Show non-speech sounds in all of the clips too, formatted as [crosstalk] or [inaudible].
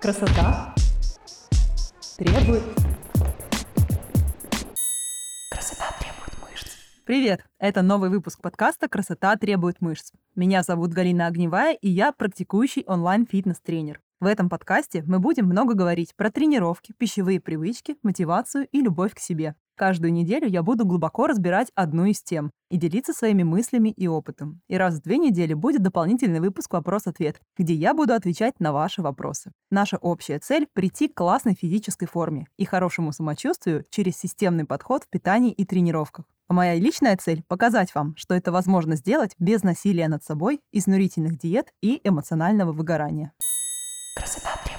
Красота требует... Красота требует мышц. Привет! Это новый выпуск подкаста «Красота требует мышц». Меня зовут Галина Огневая, и я практикующий онлайн-фитнес-тренер. В этом подкасте мы будем много говорить про тренировки, пищевые привычки, мотивацию и любовь к себе. Каждую неделю я буду глубоко разбирать одну из тем и делиться своими мыслями и опытом. И раз в две недели будет дополнительный выпуск «Вопрос-ответ», где я буду отвечать на ваши вопросы. Наша общая цель — прийти к классной физической форме и хорошему самочувствию через системный подход в питании и тренировках. А моя личная цель — показать вам, что это возможно сделать без насилия над собой, изнурительных диет и эмоционального выгорания. Красота.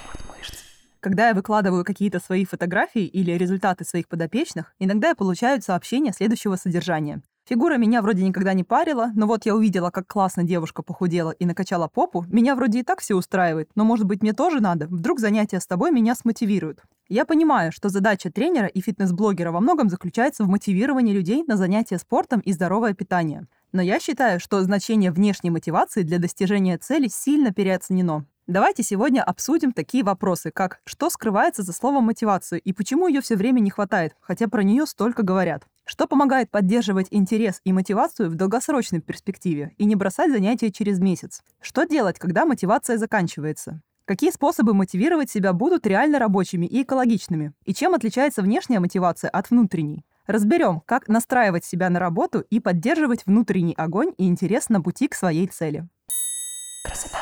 Когда я выкладываю какие-то свои фотографии или результаты своих подопечных, иногда я получаю сообщения следующего содержания. Фигура меня вроде никогда не парила, но вот я увидела, как классно девушка похудела и накачала попу. Меня вроде и так все устраивает, но может быть мне тоже надо? Вдруг занятия с тобой меня смотивируют. Я понимаю, что задача тренера и фитнес-блогера во многом заключается в мотивировании людей на занятия спортом и здоровое питание. Но я считаю, что значение внешней мотивации для достижения цели сильно переоценено. Давайте сегодня обсудим такие вопросы, как что скрывается за словом мотивацию и почему ее все время не хватает, хотя про нее столько говорят. Что помогает поддерживать интерес и мотивацию в долгосрочной перспективе и не бросать занятия через месяц? Что делать, когда мотивация заканчивается? Какие способы мотивировать себя будут реально рабочими и экологичными? И чем отличается внешняя мотивация от внутренней? Разберем, как настраивать себя на работу и поддерживать внутренний огонь и интерес на пути к своей цели. Красота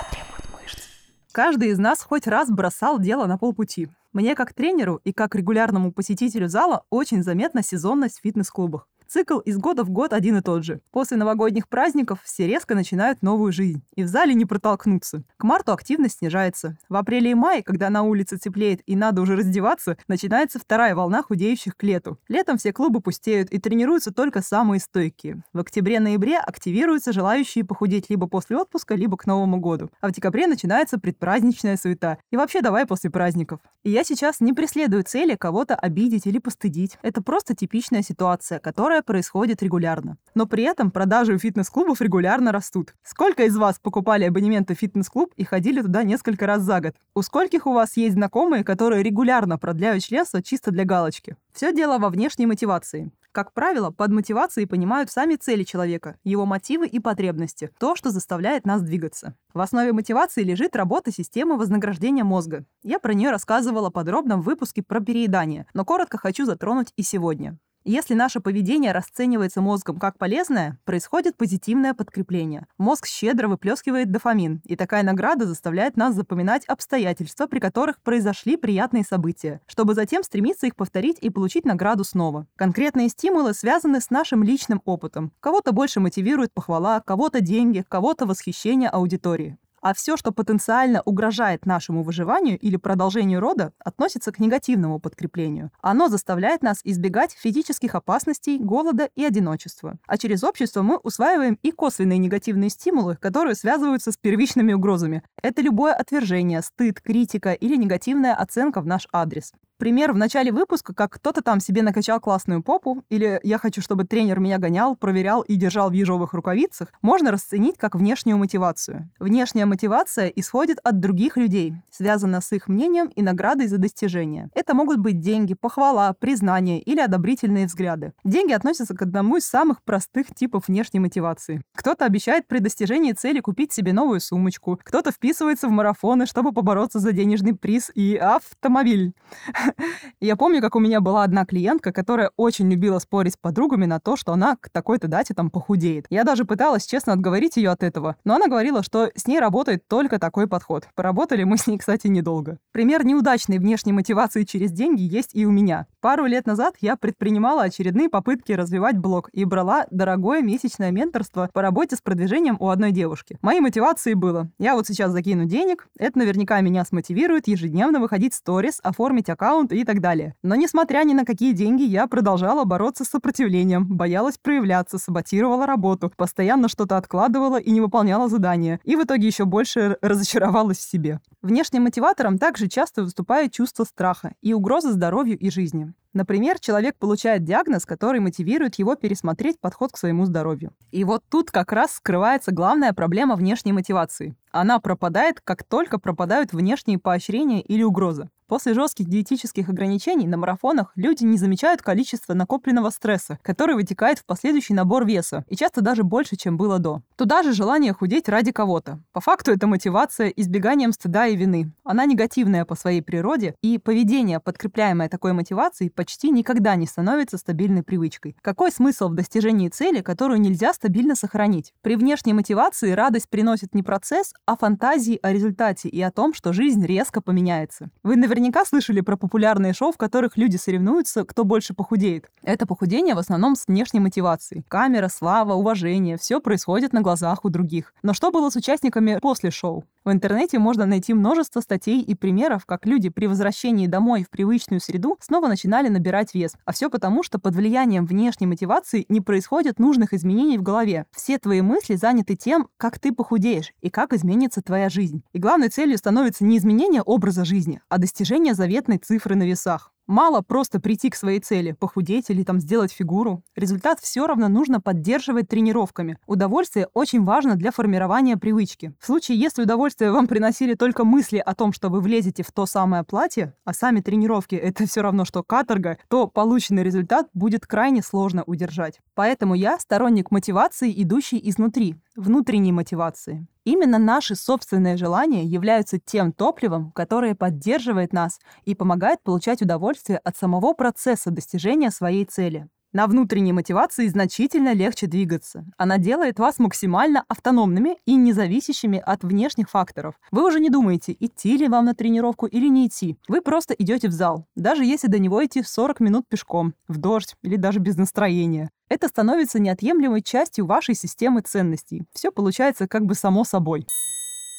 Каждый из нас хоть раз бросал дело на полпути. Мне как тренеру и как регулярному посетителю зала очень заметна сезонность в фитнес-клубах. Цикл из года в год один и тот же. После новогодних праздников все резко начинают новую жизнь, и в зале не протолкнуться. К марту активность снижается. В апреле и мае, когда на улице теплеет и надо уже раздеваться, начинается вторая волна худеющих к лету. Летом все клубы пустеют и тренируются только самые стойкие. В октябре-ноябре активируются желающие похудеть либо после отпуска, либо к Новому году. А в декабре начинается предпраздничная суета. И вообще давай после праздников. И я сейчас не преследую цели кого-то обидеть или постыдить. Это просто типичная ситуация, которая происходит регулярно. Но при этом продажи у фитнес-клубов регулярно растут. Сколько из вас покупали абонементы в фитнес-клуб и ходили туда несколько раз за год? У скольких у вас есть знакомые, которые регулярно продляют членство чисто для галочки? Все дело во внешней мотивации. Как правило, под мотивацией понимают сами цели человека, его мотивы и потребности, то, что заставляет нас двигаться. В основе мотивации лежит работа системы вознаграждения мозга. Я про нее рассказывала подробно в выпуске про переедание, но коротко хочу затронуть и сегодня. Если наше поведение расценивается мозгом как полезное, происходит позитивное подкрепление. Мозг щедро выплескивает дофамин, и такая награда заставляет нас запоминать обстоятельства, при которых произошли приятные события, чтобы затем стремиться их повторить и получить награду снова. Конкретные стимулы связаны с нашим личным опытом. Кого-то больше мотивирует похвала, кого-то деньги, кого-то восхищение аудитории. А все, что потенциально угрожает нашему выживанию или продолжению рода, относится к негативному подкреплению. Оно заставляет нас избегать физических опасностей, голода и одиночества. А через общество мы усваиваем и косвенные негативные стимулы, которые связываются с первичными угрозами. Это любое отвержение, стыд, критика или негативная оценка в наш адрес пример в начале выпуска, как кто-то там себе накачал классную попу, или я хочу, чтобы тренер меня гонял, проверял и держал в ежовых рукавицах, можно расценить как внешнюю мотивацию. Внешняя мотивация исходит от других людей, связана с их мнением и наградой за достижение. Это могут быть деньги, похвала, признание или одобрительные взгляды. Деньги относятся к одному из самых простых типов внешней мотивации. Кто-то обещает при достижении цели купить себе новую сумочку, кто-то вписывается в марафоны, чтобы побороться за денежный приз и автомобиль. [laughs] [laughs] Я помню, как у меня была одна клиентка, которая очень любила спорить с подругами на то, что она к такой-то дате там похудеет. Я даже пыталась честно отговорить ее от этого, но она говорила, что с ней работает только такой подход. Поработали мы с ней, кстати, недолго. Пример неудачной внешней мотивации через деньги есть и у меня. Пару лет назад я предпринимала очередные попытки развивать блог и брала дорогое месячное менторство по работе с продвижением у одной девушки. Моей мотивацией было, я вот сейчас закину денег, это наверняка меня смотивирует ежедневно выходить в сторис, оформить аккаунт, аккаунт и так далее. Но несмотря ни на какие деньги, я продолжала бороться с сопротивлением, боялась проявляться, саботировала работу, постоянно что-то откладывала и не выполняла задания. И в итоге еще больше разочаровалась в себе. Внешним мотиватором также часто выступает чувство страха и угроза здоровью и жизни. Например, человек получает диагноз, который мотивирует его пересмотреть подход к своему здоровью. И вот тут как раз скрывается главная проблема внешней мотивации. Она пропадает, как только пропадают внешние поощрения или угрозы. После жестких диетических ограничений на марафонах люди не замечают количество накопленного стресса, который вытекает в последующий набор веса, и часто даже больше, чем было до. Туда же желание худеть ради кого-то. По факту это мотивация избеганием стыда и вины. Она негативная по своей природе, и поведение, подкрепляемое такой мотивацией, почти никогда не становится стабильной привычкой. Какой смысл в достижении цели, которую нельзя стабильно сохранить? При внешней мотивации радость приносит не процесс, а фантазии о результате и о том, что жизнь резко поменяется. Вы наверняка наверняка слышали про популярные шоу, в которых люди соревнуются, кто больше похудеет. Это похудение в основном с внешней мотивацией. Камера, слава, уважение — все происходит на глазах у других. Но что было с участниками после шоу? В интернете можно найти множество статей и примеров, как люди при возвращении домой в привычную среду снова начинали набирать вес. А все потому, что под влиянием внешней мотивации не происходит нужных изменений в голове. Все твои мысли заняты тем, как ты похудеешь и как изменится твоя жизнь. И главной целью становится не изменение образа жизни, а достижение заветной цифры на весах. Мало просто прийти к своей цели, похудеть или там сделать фигуру. Результат все равно нужно поддерживать тренировками. Удовольствие очень важно для формирования привычки. В случае, если удовольствие вам приносили только мысли о том, что вы влезете в то самое платье, а сами тренировки — это все равно, что каторга, то полученный результат будет крайне сложно удержать. Поэтому я сторонник мотивации, идущей изнутри, внутренней мотивации. Именно наши собственные желания являются тем топливом, которое поддерживает нас и помогает получать удовольствие от самого процесса достижения своей цели. На внутренней мотивации значительно легче двигаться. Она делает вас максимально автономными и независящими от внешних факторов. Вы уже не думаете, идти ли вам на тренировку или не идти. Вы просто идете в зал, даже если до него идти 40 минут пешком, в дождь или даже без настроения. Это становится неотъемлемой частью вашей системы ценностей. Все получается как бы само собой.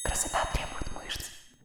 Красота требует.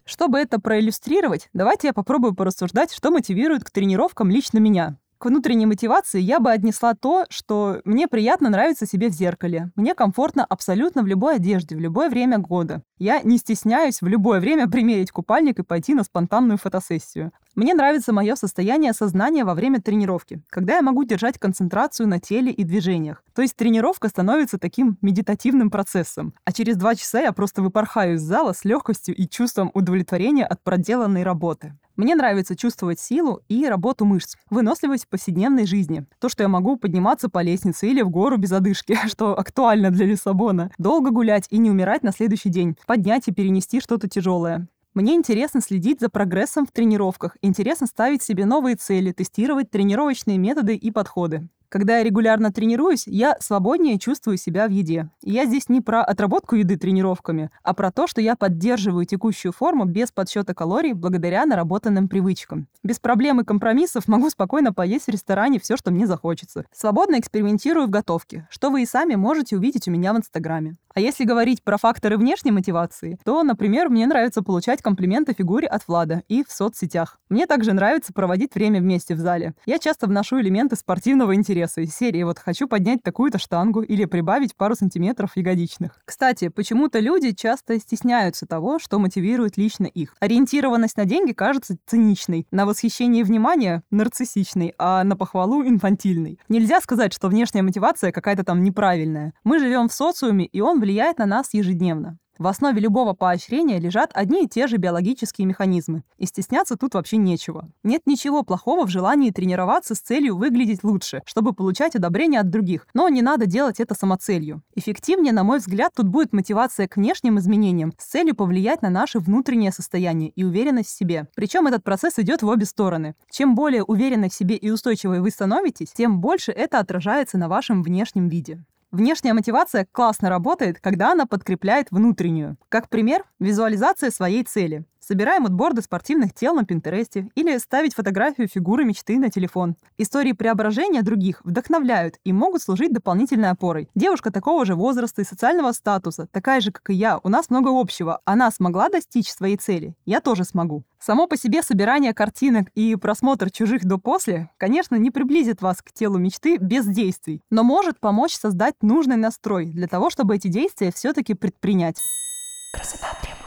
Чтобы это проиллюстрировать, давайте я попробую порассуждать, что мотивирует к тренировкам лично меня. К внутренней мотивации я бы отнесла то, что мне приятно нравиться себе в зеркале. Мне комфортно абсолютно в любой одежде, в любое время года. Я не стесняюсь в любое время [laughs] примерить купальник и пойти на спонтанную фотосессию. Мне нравится мое состояние сознания во время тренировки, когда я могу держать концентрацию на теле и движениях. То есть тренировка становится таким медитативным процессом. А через два часа я просто выпорхаю из зала с легкостью и чувством удовлетворения от проделанной работы. Мне нравится чувствовать силу и работу мышц, выносливость в повседневной жизни. То, что я могу подниматься по лестнице или в гору без одышки, [laughs] что актуально для Лиссабона. Долго гулять и не умирать на следующий день. Поднять и перенести что-то тяжелое. Мне интересно следить за прогрессом в тренировках, интересно ставить себе новые цели, тестировать тренировочные методы и подходы. Когда я регулярно тренируюсь, я свободнее чувствую себя в еде. И я здесь не про отработку еды тренировками, а про то, что я поддерживаю текущую форму без подсчета калорий благодаря наработанным привычкам. Без проблем и компромиссов могу спокойно поесть в ресторане все, что мне захочется. Свободно экспериментирую в готовке, что вы и сами можете увидеть у меня в Инстаграме. А если говорить про факторы внешней мотивации, то, например, мне нравится получать комплименты фигуре от Влада и в соцсетях. Мне также нравится проводить время вместе в зале. Я часто вношу элементы спортивного интереса из серии «Вот хочу поднять такую-то штангу» или прибавить пару сантиметров ягодичных. Кстати, почему-то люди часто стесняются того, что мотивирует лично их. Ориентированность на деньги кажется циничной, на восхищение и внимание — нарциссичной, а на похвалу — инфантильной. Нельзя сказать, что внешняя мотивация какая-то там неправильная. Мы живем в социуме, и он влияет на нас ежедневно. В основе любого поощрения лежат одни и те же биологические механизмы, и стесняться тут вообще нечего. Нет ничего плохого в желании тренироваться с целью выглядеть лучше, чтобы получать одобрение от других, но не надо делать это самоцелью. Эффективнее, на мой взгляд, тут будет мотивация к внешним изменениям с целью повлиять на наше внутреннее состояние и уверенность в себе. Причем этот процесс идет в обе стороны. Чем более уверенной в себе и устойчивой вы становитесь, тем больше это отражается на вашем внешнем виде. Внешняя мотивация классно работает, когда она подкрепляет внутреннюю. Как пример, визуализация своей цели. Собираем мудборды спортивных тел на Пинтересте или ставить фотографию фигуры мечты на телефон. Истории преображения других вдохновляют и могут служить дополнительной опорой. Девушка такого же возраста и социального статуса, такая же, как и я, у нас много общего. Она смогла достичь своей цели, я тоже смогу. Само по себе собирание картинок и просмотр чужих до-после, конечно, не приблизит вас к телу мечты без действий, но может помочь создать нужный настрой для того, чтобы эти действия все-таки предпринять. Красота требует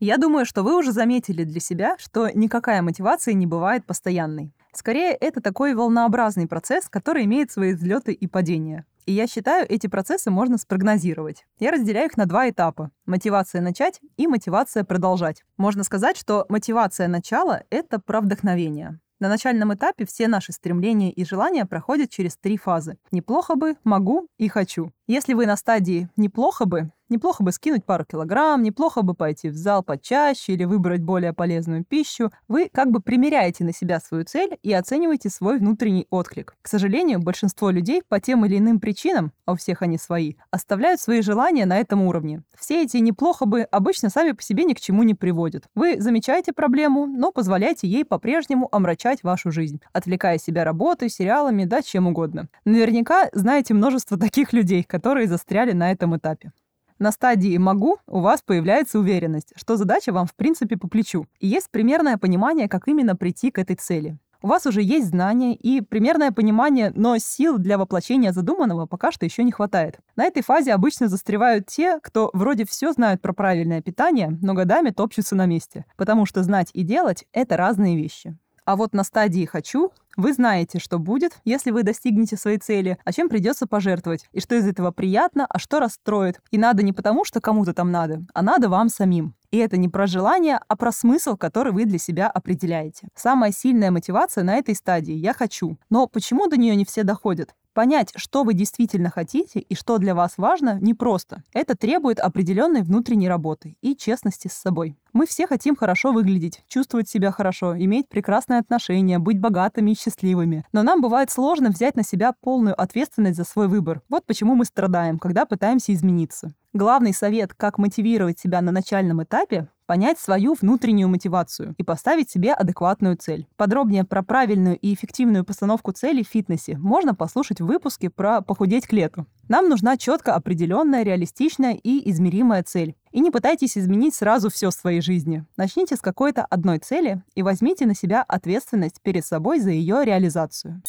я думаю, что вы уже заметили для себя, что никакая мотивация не бывает постоянной. Скорее, это такой волнообразный процесс, который имеет свои взлеты и падения. И я считаю, эти процессы можно спрогнозировать. Я разделяю их на два этапа. Мотивация начать и мотивация продолжать. Можно сказать, что мотивация начала — это про вдохновение. На начальном этапе все наши стремления и желания проходят через три фазы. Неплохо бы, могу и хочу. Если вы на стадии «неплохо бы», неплохо бы скинуть пару килограмм, неплохо бы пойти в зал почаще или выбрать более полезную пищу, вы как бы примеряете на себя свою цель и оцениваете свой внутренний отклик. К сожалению, большинство людей по тем или иным причинам, а у всех они свои, оставляют свои желания на этом уровне. Все эти «неплохо бы» обычно сами по себе ни к чему не приводят. Вы замечаете проблему, но позволяете ей по-прежнему омрачать вашу жизнь, отвлекая себя работой, сериалами, да чем угодно. Наверняка знаете множество [laughs] таких людей, которые застряли на этом этапе. На стадии «могу» у вас появляется уверенность, что задача вам в принципе по плечу, и есть примерное понимание, как именно прийти к этой цели. У вас уже есть знания и примерное понимание, но сил для воплощения задуманного пока что еще не хватает. На этой фазе обычно застревают те, кто вроде все знают про правильное питание, но годами топчутся на месте, потому что знать и делать — это разные вещи. А вот на стадии «хочу» вы знаете, что будет, если вы достигнете своей цели, а чем придется пожертвовать, и что из этого приятно, а что расстроит. И надо не потому, что кому-то там надо, а надо вам самим. И это не про желание, а про смысл, который вы для себя определяете. Самая сильная мотивация на этой стадии «я хочу». Но почему до нее не все доходят? Понять, что вы действительно хотите и что для вас важно, непросто. Это требует определенной внутренней работы и честности с собой. Мы все хотим хорошо выглядеть, чувствовать себя хорошо, иметь прекрасные отношения, быть богатыми и счастливыми. Но нам бывает сложно взять на себя полную ответственность за свой выбор. Вот почему мы страдаем, когда пытаемся измениться. Главный совет, как мотивировать себя на начальном этапе, понять свою внутреннюю мотивацию и поставить себе адекватную цель. Подробнее про правильную и эффективную постановку целей в фитнесе можно послушать в выпуске про похудеть к лету. Нам нужна четко определенная, реалистичная и измеримая цель. И не пытайтесь изменить сразу все в своей жизни. Начните с какой-то одной цели и возьмите на себя ответственность перед собой за ее реализацию.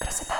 Красота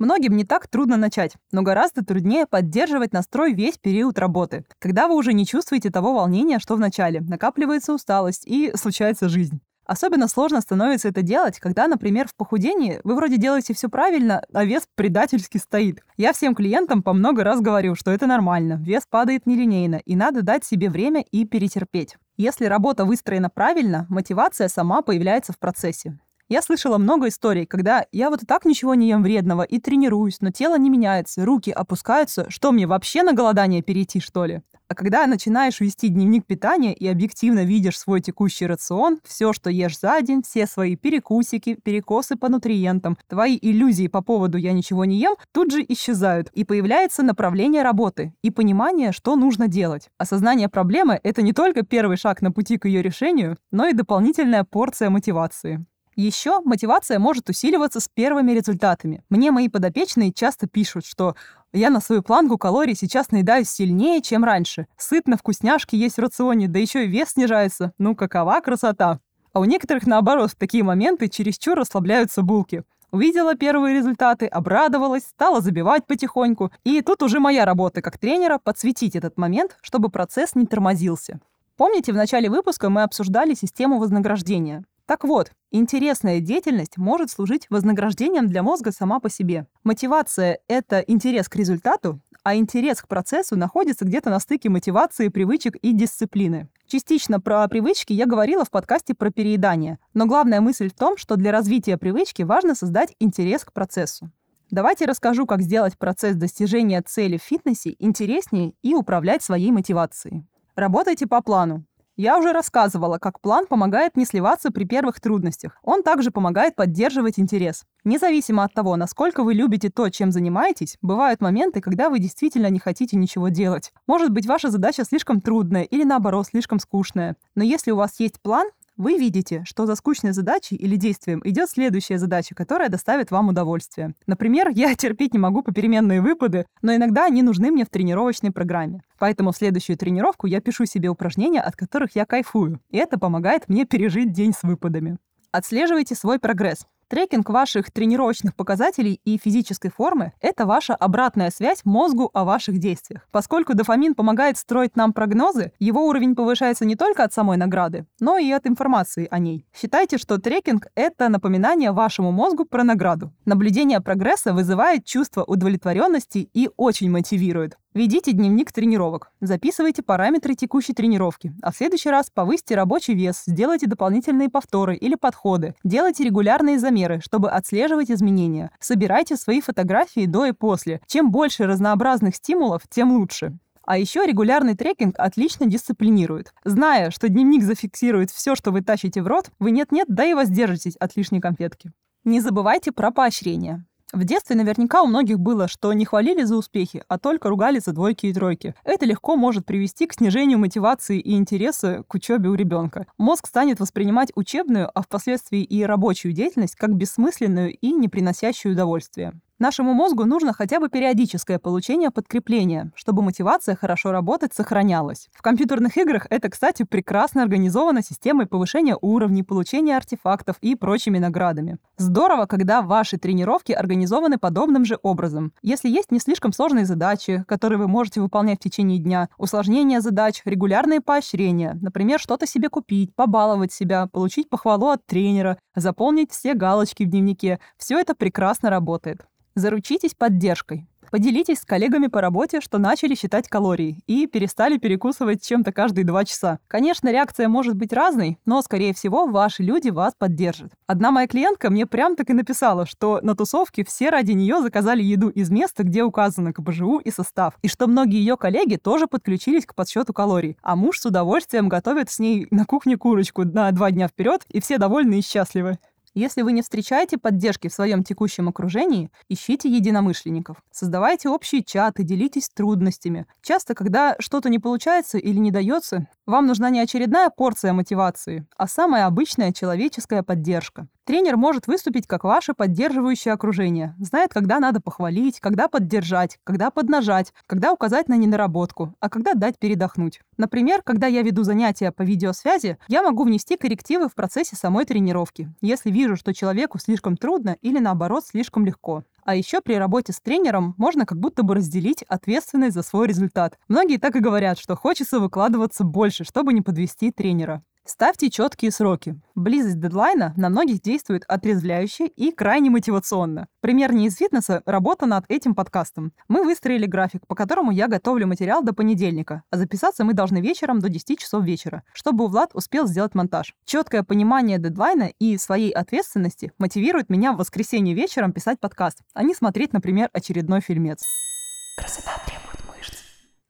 Многим не так трудно начать, но гораздо труднее поддерживать настрой весь период работы, когда вы уже не чувствуете того волнения, что в начале, накапливается усталость и случается жизнь. Особенно сложно становится это делать, когда, например, в похудении вы вроде делаете все правильно, а вес предательски стоит. Я всем клиентам по много раз говорю, что это нормально, вес падает нелинейно, и надо дать себе время и перетерпеть. Если работа выстроена правильно, мотивация сама появляется в процессе. Я слышала много историй, когда я вот и так ничего не ем вредного и тренируюсь, но тело не меняется, руки опускаются. Что мне вообще на голодание перейти, что ли? А когда начинаешь вести дневник питания и объективно видишь свой текущий рацион, все, что ешь за день, все свои перекусики, перекосы по нутриентам, твои иллюзии по поводу «я ничего не ем» тут же исчезают, и появляется направление работы и понимание, что нужно делать. Осознание проблемы — это не только первый шаг на пути к ее решению, но и дополнительная порция мотивации. Еще мотивация может усиливаться с первыми результатами. Мне мои подопечные часто пишут, что я на свою планку калорий сейчас наедаюсь сильнее, чем раньше. Сытно, вкусняшки есть в рационе, да еще и вес снижается. Ну, какова красота! А у некоторых, наоборот, в такие моменты чересчур расслабляются булки. Увидела первые результаты, обрадовалась, стала забивать потихоньку. И тут уже моя работа как тренера подсветить этот момент, чтобы процесс не тормозился. Помните, в начале выпуска мы обсуждали систему вознаграждения. Так вот, интересная деятельность может служить вознаграждением для мозга сама по себе. Мотивация — это интерес к результату, а интерес к процессу находится где-то на стыке мотивации, привычек и дисциплины. Частично про привычки я говорила в подкасте про переедание, но главная мысль в том, что для развития привычки важно создать интерес к процессу. Давайте расскажу, как сделать процесс достижения цели в фитнесе интереснее и управлять своей мотивацией. Работайте по плану. Я уже рассказывала, как план помогает не сливаться при первых трудностях. Он также помогает поддерживать интерес. Независимо от того, насколько вы любите то, чем занимаетесь, бывают моменты, когда вы действительно не хотите ничего делать. Может быть, ваша задача слишком трудная или наоборот слишком скучная. Но если у вас есть план, вы видите, что за скучной задачей или действием идет следующая задача, которая доставит вам удовольствие. Например, я [laughs] терпеть не могу попеременные выпады, но иногда они нужны мне в тренировочной программе. Поэтому в следующую тренировку я пишу себе упражнения, от которых я кайфую. И это помогает мне пережить день с выпадами. Отслеживайте свой прогресс. Трекинг ваших тренировочных показателей и физической формы – это ваша обратная связь мозгу о ваших действиях. Поскольку дофамин помогает строить нам прогнозы, его уровень повышается не только от самой награды, но и от информации о ней. Считайте, что трекинг – это напоминание вашему мозгу про награду. Наблюдение прогресса вызывает чувство удовлетворенности и очень мотивирует. Ведите дневник тренировок. Записывайте параметры текущей тренировки. А в следующий раз повысьте рабочий вес, сделайте дополнительные повторы или подходы. Делайте регулярные замеры, чтобы отслеживать изменения. Собирайте свои фотографии до и после. Чем больше разнообразных стимулов, тем лучше. А еще регулярный трекинг отлично дисциплинирует. Зная, что дневник зафиксирует все, что вы тащите в рот, вы нет-нет, да и воздержитесь от лишней конфетки. Не забывайте про поощрение. В детстве наверняка у многих было, что не хвалили за успехи, а только ругали за двойки и тройки. Это легко может привести к снижению мотивации и интереса к учебе у ребенка. Мозг станет воспринимать учебную, а впоследствии и рабочую деятельность как бессмысленную и не приносящую удовольствия. Нашему мозгу нужно хотя бы периодическое получение подкрепления, чтобы мотивация хорошо работать сохранялась. В компьютерных играх это, кстати, прекрасно организовано системой повышения уровней, получения артефактов и прочими наградами. Здорово, когда ваши тренировки организованы подобным же образом. Если есть не слишком сложные задачи, которые вы можете выполнять в течение дня, усложнение задач, регулярные поощрения, например, что-то себе купить, побаловать себя, получить похвалу от тренера, заполнить все галочки в дневнике, все это прекрасно работает. Заручитесь поддержкой. Поделитесь с коллегами по работе, что начали считать калории и перестали перекусывать чем-то каждые два часа. Конечно, реакция может быть разной, но, скорее всего, ваши люди вас поддержат. Одна моя клиентка мне прям так и написала, что на тусовке все ради нее заказали еду из места, где указано КБЖУ и состав, и что многие ее коллеги тоже подключились к подсчету калорий, а муж с удовольствием готовит с ней на кухне курочку на два дня вперед, и все довольны и счастливы. Если вы не встречаете поддержки в своем текущем окружении, ищите единомышленников. Создавайте общие чаты, делитесь трудностями. Часто, когда что-то не получается или не дается, вам нужна не очередная порция мотивации, а самая обычная человеческая поддержка. Тренер может выступить как ваше поддерживающее окружение. Знает, когда надо похвалить, когда поддержать, когда поднажать, когда указать на недоработку, а когда дать передохнуть. Например, когда я веду занятия по видеосвязи, я могу внести коррективы в процессе самой тренировки, если вижу, что человеку слишком трудно или наоборот слишком легко. А еще при работе с тренером можно как будто бы разделить ответственность за свой результат. Многие так и говорят, что хочется выкладываться больше, чтобы не подвести тренера. Ставьте четкие сроки. Близость дедлайна на многих действует отрезвляюще и крайне мотивационно. Пример не из фитнеса – работа над этим подкастом. Мы выстроили график, по которому я готовлю материал до понедельника, а записаться мы должны вечером до 10 часов вечера, чтобы Влад успел сделать монтаж. Четкое понимание дедлайна и своей ответственности мотивирует меня в воскресенье вечером писать подкаст, а не смотреть, например, очередной фильмец. Красота требует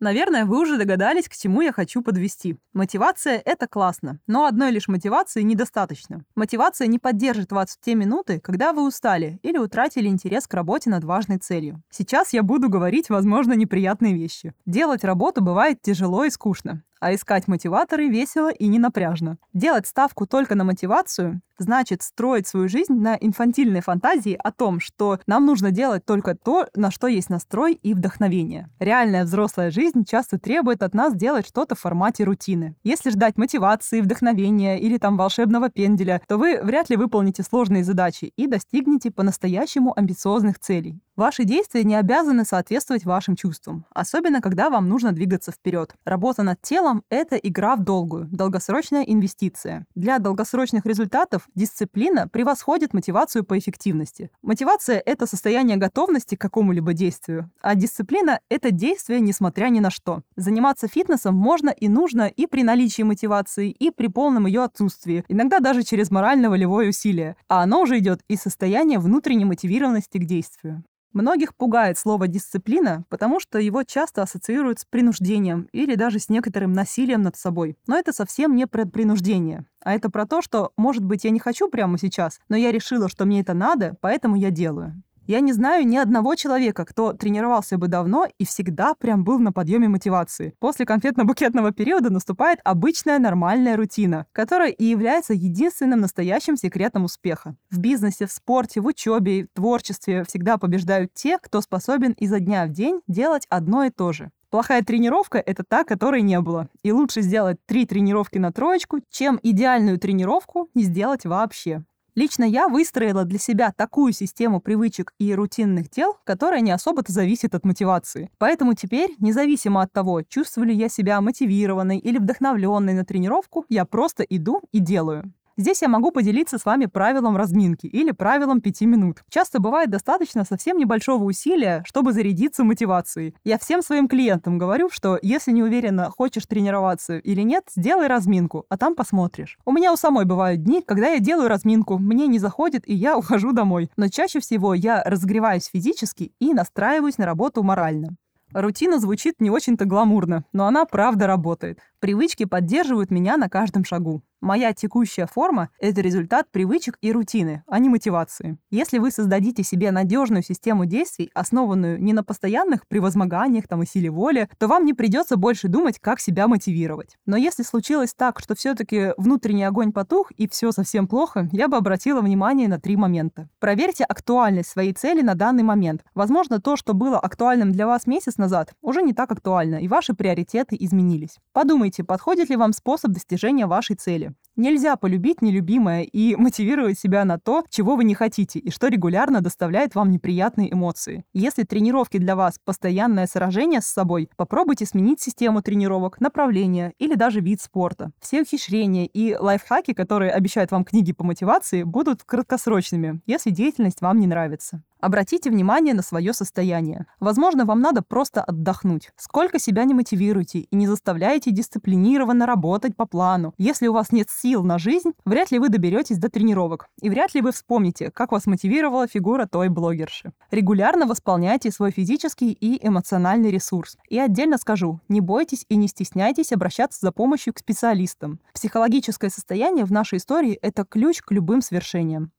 Наверное, вы уже догадались, к чему я хочу подвести. Мотивация — это классно, но одной лишь мотивации недостаточно. Мотивация не поддержит вас в те минуты, когда вы устали или утратили интерес к работе над важной целью. Сейчас я буду говорить, возможно, неприятные вещи. Делать работу бывает тяжело и скучно а искать мотиваторы весело и не напряжно. Делать ставку только на мотивацию значит строить свою жизнь на инфантильной фантазии о том, что нам нужно делать только то, на что есть настрой и вдохновение. Реальная взрослая жизнь часто требует от нас делать что-то в формате рутины. Если ждать мотивации, вдохновения или там волшебного пенделя, то вы вряд ли выполните сложные задачи и достигнете по-настоящему амбициозных целей. Ваши действия не обязаны соответствовать вашим чувствам, особенно когда вам нужно двигаться вперед. Работа над телом — это игра в долгую, долгосрочная инвестиция. Для долгосрочных результатов дисциплина превосходит мотивацию по эффективности. Мотивация — это состояние готовности к какому-либо действию, а дисциплина — это действие несмотря ни на что. Заниматься фитнесом можно и нужно и при наличии мотивации, и при полном ее отсутствии, иногда даже через морально-волевое усилие, а оно уже идет из состояния внутренней мотивированности к действию. Многих пугает слово «дисциплина», потому что его часто ассоциируют с принуждением или даже с некоторым насилием над собой. Но это совсем не про принуждение. А это про то, что, может быть, я не хочу прямо сейчас, но я решила, что мне это надо, поэтому я делаю. Я не знаю ни одного человека, кто тренировался бы давно и всегда прям был на подъеме мотивации. После конфетно-букетного периода наступает обычная нормальная рутина, которая и является единственным настоящим секретом успеха. В бизнесе, в спорте, в учебе, в творчестве всегда побеждают те, кто способен изо дня в день делать одно и то же. Плохая тренировка — это та, которой не было. И лучше сделать три тренировки на троечку, чем идеальную тренировку не сделать вообще. Лично я выстроила для себя такую систему привычек и рутинных дел, которая не особо-то зависит от мотивации. Поэтому теперь, независимо от того, чувствую ли я себя мотивированной или вдохновленной на тренировку, я просто иду и делаю. Здесь я могу поделиться с вами правилом разминки или правилом 5 минут. Часто бывает достаточно совсем небольшого усилия, чтобы зарядиться мотивацией. Я всем своим клиентам говорю, что если не уверена, хочешь тренироваться или нет, сделай разминку, а там посмотришь. У меня у самой бывают дни, когда я делаю разминку, мне не заходит и я [laughs] ухожу домой. Но чаще всего я разогреваюсь физически и настраиваюсь на работу морально. Рутина звучит не очень-то гламурно, но она правда работает. Привычки поддерживают меня на каждом шагу. Моя текущая форма — это результат привычек и рутины, а не мотивации. Если вы создадите себе надежную систему действий, основанную не на постоянных превозмоганиях там, и силе воли, то вам не придется больше думать, как себя мотивировать. Но если случилось так, что все-таки внутренний огонь потух и все совсем плохо, я бы обратила внимание на три момента. Проверьте актуальность своей цели на данный момент. Возможно, то, что было актуальным для вас месяц назад, уже не так актуально, и ваши приоритеты изменились. Подумайте, подходит ли вам способ достижения вашей цели. Нельзя полюбить нелюбимое и мотивировать себя на то, чего вы не хотите и что регулярно доставляет вам неприятные эмоции. Если тренировки для вас постоянное сражение с собой, попробуйте сменить систему тренировок, направление или даже вид спорта. Все ухищрения и лайфхаки, которые обещают вам книги по мотивации, будут краткосрочными, если деятельность вам не нравится. Обратите внимание на свое состояние. Возможно, вам надо просто отдохнуть. Сколько себя не мотивируйте и не заставляете дисциплинированно работать по плану. Если у вас нет сил на жизнь, вряд ли вы доберетесь до тренировок. И вряд ли вы вспомните, как вас мотивировала фигура той блогерши. Регулярно восполняйте свой физический и эмоциональный ресурс. И отдельно скажу, не бойтесь и не стесняйтесь обращаться за помощью к специалистам. Психологическое состояние в нашей истории — это ключ к любым свершениям.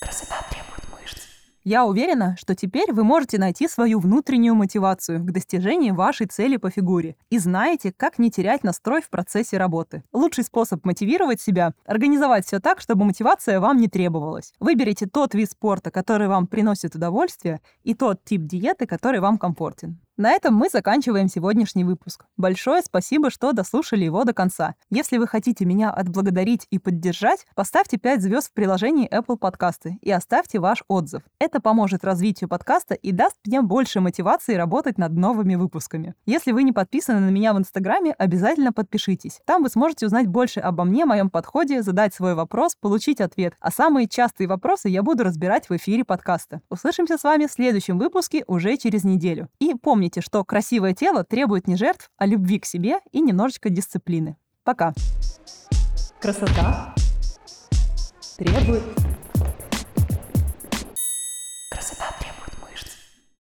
Красота требует я уверена, что теперь вы можете найти свою внутреннюю мотивацию к достижению вашей цели по фигуре и знаете, как не терять настрой в процессе работы. Лучший способ мотивировать себя — организовать все так, чтобы мотивация вам не требовалась. Выберите тот вид спорта, который вам приносит удовольствие, и тот тип диеты, который вам комфортен. На этом мы заканчиваем сегодняшний выпуск. Большое спасибо, что дослушали его до конца. Если вы хотите меня отблагодарить и поддержать, поставьте 5 звезд в приложении Apple Podcasts и оставьте ваш отзыв. Это поможет развитию подкаста и даст мне больше мотивации работать над новыми выпусками. Если вы не подписаны на меня в Инстаграме, обязательно подпишитесь. Там вы сможете узнать больше обо мне, моем подходе, задать свой вопрос, получить ответ. А самые частые вопросы я буду разбирать в эфире подкаста. Услышимся с вами в следующем выпуске уже через неделю. И помните, Помните, что красивое тело требует не жертв, а любви к себе и немножечко дисциплины. Пока. Красота требует